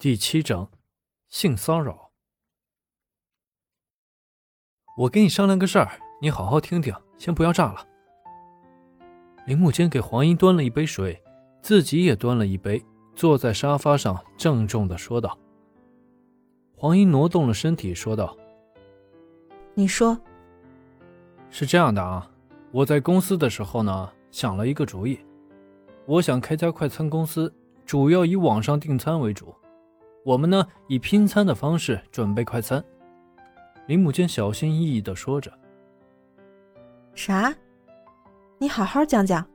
第七章，性骚扰。我跟你商量个事儿，你好好听听，先不要炸了。林木间给黄英端了一杯水，自己也端了一杯，坐在沙发上，郑重的说道。黄英挪动了身体，说道：“你说，是这样的啊，我在公司的时候呢，想了一个主意，我想开家快餐公司，主要以网上订餐为主。”我们呢，以拼餐的方式准备快餐。林母间小心翼翼的说着：“啥？你好好讲讲。”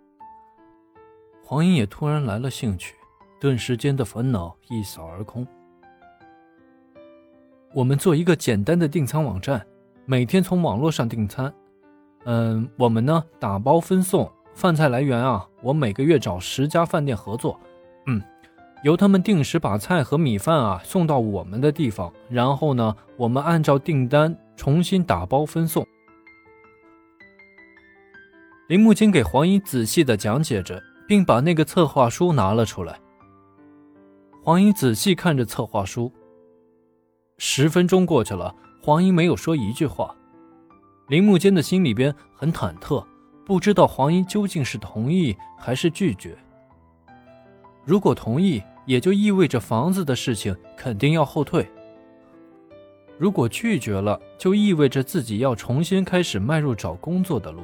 黄英也突然来了兴趣，顿时间的烦恼一扫而空。我们做一个简单的订餐网站，每天从网络上订餐。嗯，我们呢打包分送，饭菜来源啊，我每个月找十家饭店合作。嗯。由他们定时把菜和米饭啊送到我们的地方，然后呢，我们按照订单重新打包分送。林木青给黄英仔细的讲解着，并把那个策划书拿了出来。黄英仔细看着策划书。十分钟过去了，黄英没有说一句话。林木间的心里边很忐忑，不知道黄英究竟是同意还是拒绝。如果同意，也就意味着房子的事情肯定要后退。如果拒绝了，就意味着自己要重新开始迈入找工作的路。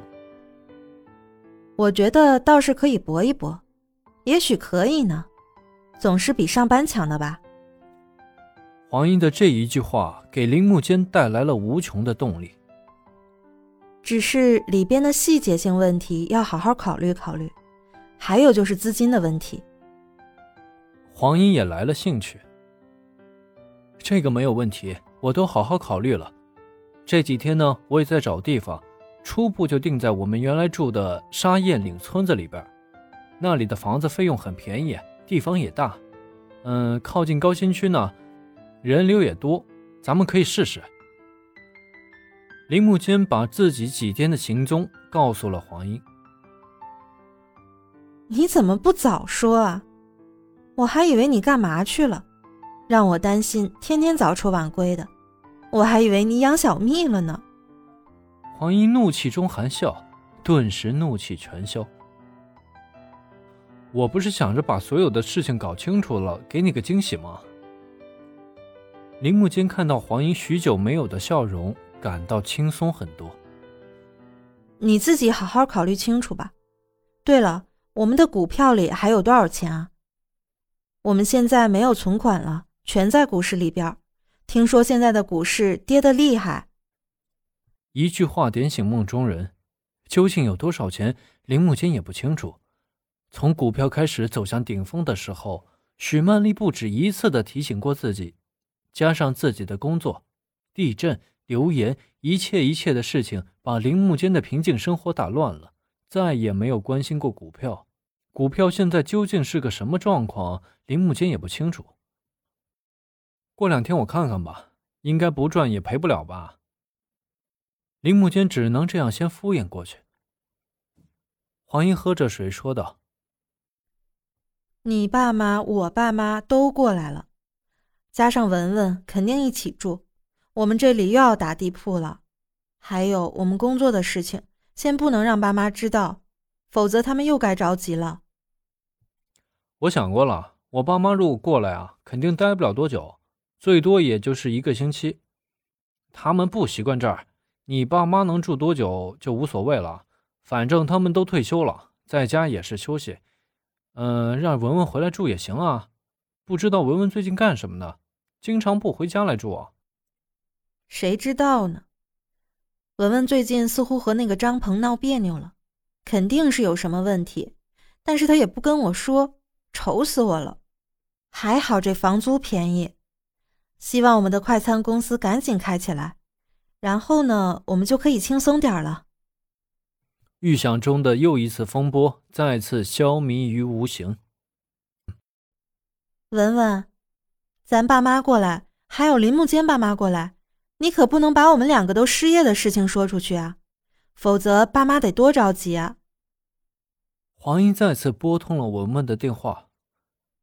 我觉得倒是可以搏一搏，也许可以呢，总是比上班强的吧。黄英的这一句话给林木间带来了无穷的动力。只是里边的细节性问题要好好考虑考虑，还有就是资金的问题。黄英也来了兴趣，这个没有问题，我都好好考虑了。这几天呢，我也在找地方，初步就定在我们原来住的沙燕岭村子里边，那里的房子费用很便宜，地方也大，嗯，靠近高新区呢，人流也多，咱们可以试试。林木间把自己几天的行踪告诉了黄英，你怎么不早说啊？我还以为你干嘛去了，让我担心天天早出晚归的。我还以为你养小蜜了呢。黄英怒气中含笑，顿时怒气全消。我不是想着把所有的事情搞清楚了，给你个惊喜吗？林木间看到黄英许久没有的笑容，感到轻松很多。你自己好好考虑清楚吧。对了，我们的股票里还有多少钱啊？我们现在没有存款了，全在股市里边。听说现在的股市跌得厉害。一句话点醒梦中人，究竟有多少钱，林木间也不清楚。从股票开始走向顶峰的时候，许曼丽不止一次的提醒过自己，加上自己的工作、地震、流言，一切一切的事情，把林木间的平静生活打乱了，再也没有关心过股票。股票现在究竟是个什么状况？林木间也不清楚。过两天我看看吧，应该不赚也赔不了吧。林木间只能这样先敷衍过去。黄英喝着水说道：“你爸妈、我爸妈都过来了，加上文文，肯定一起住。我们这里又要打地铺了，还有我们工作的事情，先不能让爸妈知道。”否则他们又该着急了。我想过了，我爸妈如果过来啊，肯定待不了多久，最多也就是一个星期。他们不习惯这儿，你爸妈能住多久就无所谓了，反正他们都退休了，在家也是休息。嗯，让文文回来住也行啊。不知道文文最近干什么呢？经常不回家来住啊。谁知道呢？文文最近似乎和那个张鹏闹别扭了。肯定是有什么问题，但是他也不跟我说，愁死我了。还好这房租便宜，希望我们的快餐公司赶紧开起来，然后呢，我们就可以轻松点了。预想中的又一次风波再次消弭于无形。文文，咱爸妈过来，还有林木坚爸妈过来，你可不能把我们两个都失业的事情说出去啊，否则爸妈得多着急啊。黄英再次拨通了文文的电话，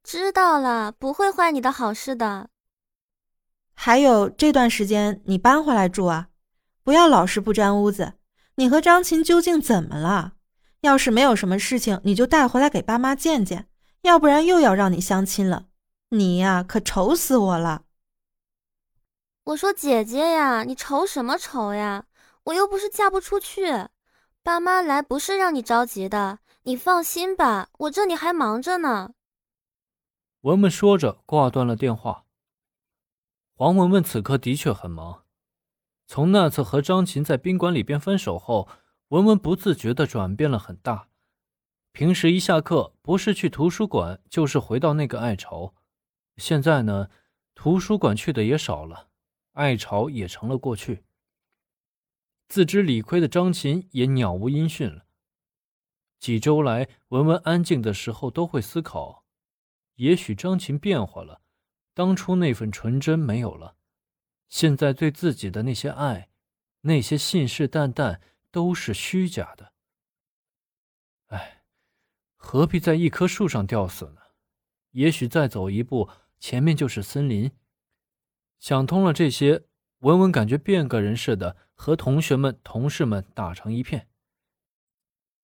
知道了，不会坏你的好事的。还有这段时间你搬回来住啊，不要老是不沾屋子。你和张琴究竟怎么了？要是没有什么事情，你就带回来给爸妈见见，要不然又要让你相亲了。你呀，可愁死我了。我说姐姐呀，你愁什么愁呀？我又不是嫁不出去，爸妈来不是让你着急的，你放心吧，我这里还忙着呢。文文说着挂断了电话。黄文文此刻的确很忙，从那次和张琴在宾馆里边分手后。文文不自觉的转变了很大，平时一下课不是去图书馆，就是回到那个爱巢。现在呢，图书馆去的也少了，爱巢也成了过去。自知理亏的张琴也鸟无音讯了。几周来，文文安静的时候都会思考：也许张琴变化了，当初那份纯真没有了，现在对自己的那些爱，那些信誓旦旦。都是虚假的。哎，何必在一棵树上吊死呢？也许再走一步，前面就是森林。想通了这些，文文感觉变个人似的，和同学们、同事们打成一片。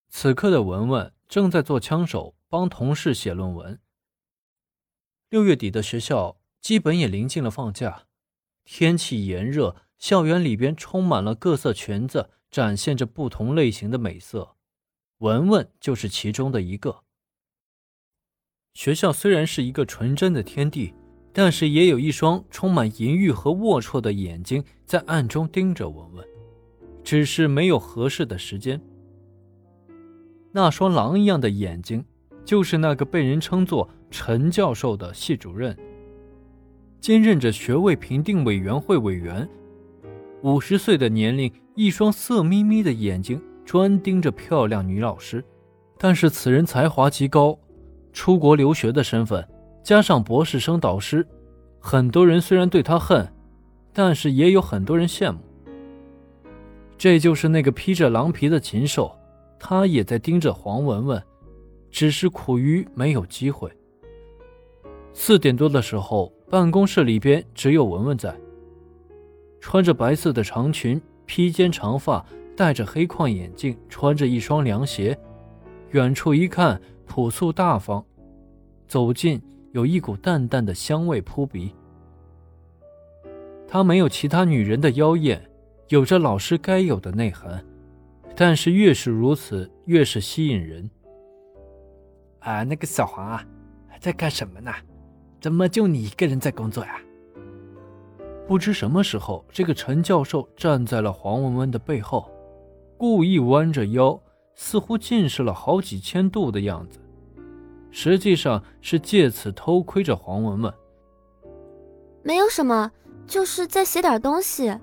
此刻的文文正在做枪手，帮同事写论文。六月底的学校基本也临近了放假，天气炎热，校园里边充满了各色裙子。展现着不同类型的美色，文文就是其中的一个。学校虽然是一个纯真的天地，但是也有一双充满淫欲和龌龊的眼睛在暗中盯着文文，只是没有合适的时间。那双狼一样的眼睛，就是那个被人称作陈教授的系主任，兼任着学位评定委员会委员。五十岁的年龄，一双色眯眯的眼睛专盯着漂亮女老师。但是此人才华极高，出国留学的身份加上博士生导师，很多人虽然对他恨，但是也有很多人羡慕。这就是那个披着狼皮的禽兽，他也在盯着黄文文，只是苦于没有机会。四点多的时候，办公室里边只有文文在。穿着白色的长裙，披肩长发，戴着黑框眼镜，穿着一双凉鞋，远处一看朴素大方，走近有一股淡淡的香味扑鼻。她没有其他女人的妖艳，有着老师该有的内涵，但是越是如此，越是吸引人。啊，那个小黄啊，在干什么呢？怎么就你一个人在工作呀？不知什么时候，这个陈教授站在了黄文文的背后，故意弯着腰，似乎近视了好几千度的样子，实际上是借此偷窥着黄文文。没有什么，就是在写点东西。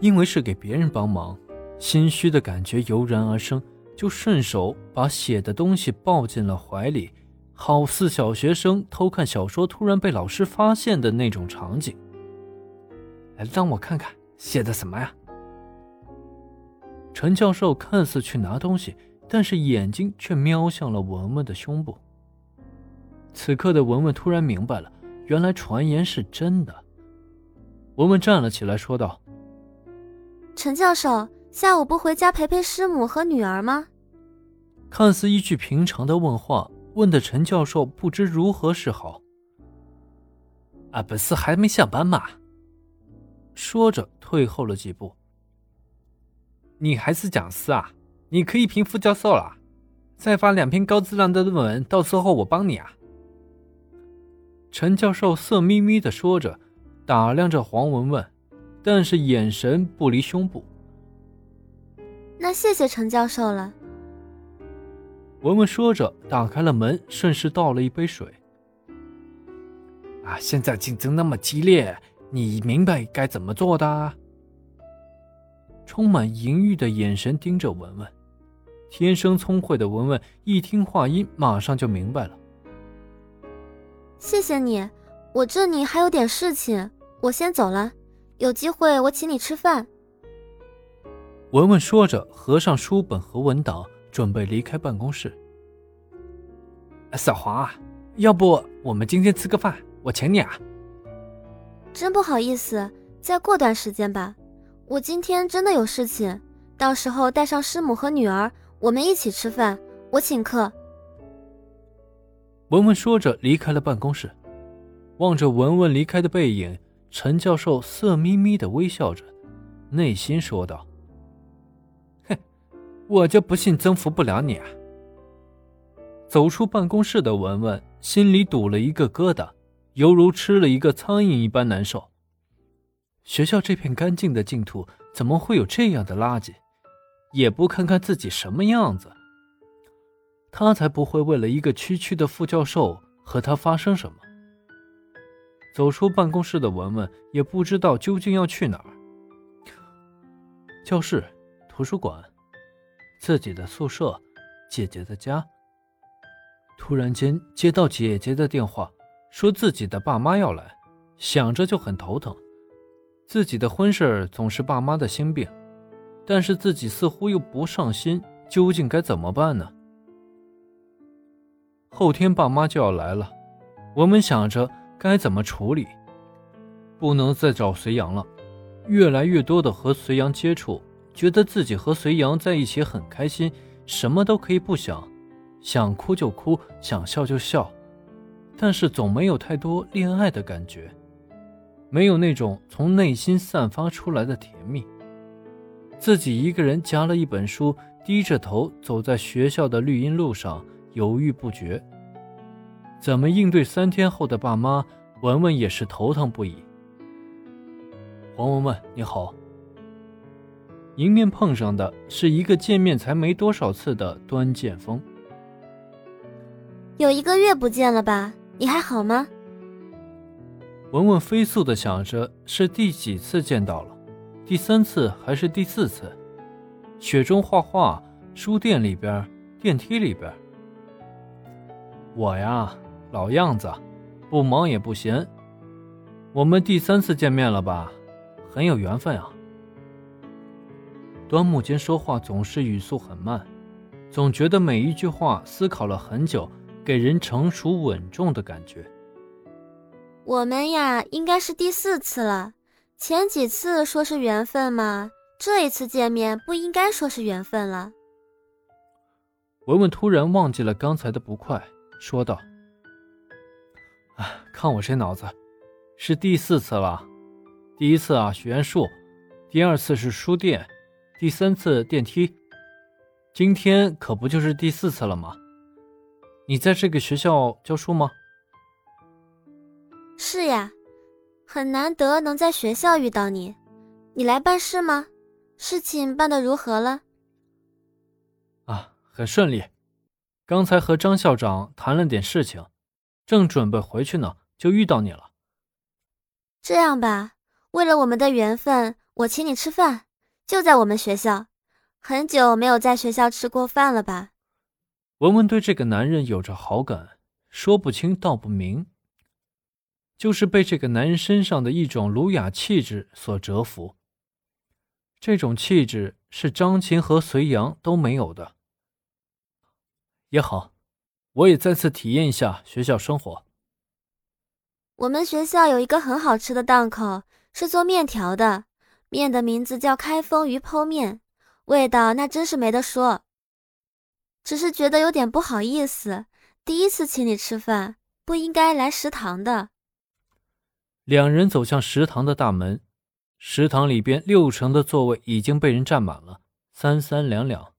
因为是给别人帮忙，心虚的感觉油然而生，就顺手把写的东西抱进了怀里。好似小学生偷看小说，突然被老师发现的那种场景。来，让我看看写的什么呀？陈教授看似去拿东西，但是眼睛却瞄向了文文的胸部。此刻的文文突然明白了，原来传言是真的。文文站了起来，说道：“陈教授，下午不回家陪陪师母和女儿吗？”看似一句平常的问话。问的陈教授不知如何是好。啊，不是还没下班吗？说着退后了几步。你还是讲师啊？你可以评副教授了。再发两篇高质量的论文，到时候我帮你啊。陈教授色眯眯的说着，打量着黄文文，但是眼神不离胸部。那谢谢陈教授了。文文说着，打开了门，顺势倒了一杯水。啊，现在竞争那么激烈，你明白该怎么做的？充满淫欲的眼神盯着文文，天生聪慧的文文一听话音，马上就明白了。谢谢你，我这里还有点事情，我先走了。有机会我请你吃饭。文文说着，合上书本和文档。准备离开办公室。小黄啊，要不我们今天吃个饭，我请你啊。真不好意思，再过段时间吧。我今天真的有事情，到时候带上师母和女儿，我们一起吃饭，我请客。文文说着离开了办公室，望着文文离开的背影，陈教授色眯眯的微笑着，内心说道：“哼，我就不信征服不了你啊！”走出办公室的文文心里堵了一个疙瘩，犹如吃了一个苍蝇一般难受。学校这片干净的净土，怎么会有这样的垃圾？也不看看自己什么样子。他才不会为了一个区区的副教授和他发生什么。走出办公室的文文也不知道究竟要去哪儿。教室、图书馆、自己的宿舍、姐姐的家。突然间接到姐姐的电话，说自己的爸妈要来，想着就很头疼。自己的婚事总是爸妈的心病，但是自己似乎又不上心，究竟该怎么办呢？后天爸妈就要来了，我们想着该怎么处理，不能再找隋阳了。越来越多的和隋阳接触，觉得自己和隋阳在一起很开心，什么都可以不想，想哭就哭，想笑就笑，但是总没有太多恋爱的感觉，没有那种从内心散发出来的甜蜜。自己一个人夹了一本书，低着头走在学校的绿荫路上。犹豫不决，怎么应对三天后的爸妈？文文也是头疼不已。黄文文，你好。迎面碰上的是一个见面才没多少次的端剑锋。有一个月不见了吧？你还好吗？文文飞速的想着是第几次见到了，第三次还是第四次？雪中画画，书店里边，电梯里边。我呀，老样子，不忙也不闲。我们第三次见面了吧？很有缘分啊。端木间说话总是语速很慢，总觉得每一句话思考了很久，给人成熟稳重的感觉。我们呀，应该是第四次了。前几次说是缘分嘛，这一次见面不应该说是缘分了。文文突然忘记了刚才的不快。说道：“哎，看我这脑子，是第四次了。第一次啊，许愿树；第二次是书店；第三次电梯。今天可不就是第四次了吗？你在这个学校教书吗？是呀，很难得能在学校遇到你。你来办事吗？事情办得如何了？啊，很顺利。”刚才和张校长谈了点事情，正准备回去呢，就遇到你了。这样吧，为了我们的缘分，我请你吃饭，就在我们学校。很久没有在学校吃过饭了吧？文文对这个男人有着好感，说不清道不明，就是被这个男人身上的一种儒雅气质所折服。这种气质是张琴和隋阳都没有的。也好，我也再次体验一下学校生活。我们学校有一个很好吃的档口，是做面条的，面的名字叫开封鱼剖面，味道那真是没得说。只是觉得有点不好意思，第一次请你吃饭，不应该来食堂的。两人走向食堂的大门，食堂里边六成的座位已经被人占满了，三三两两。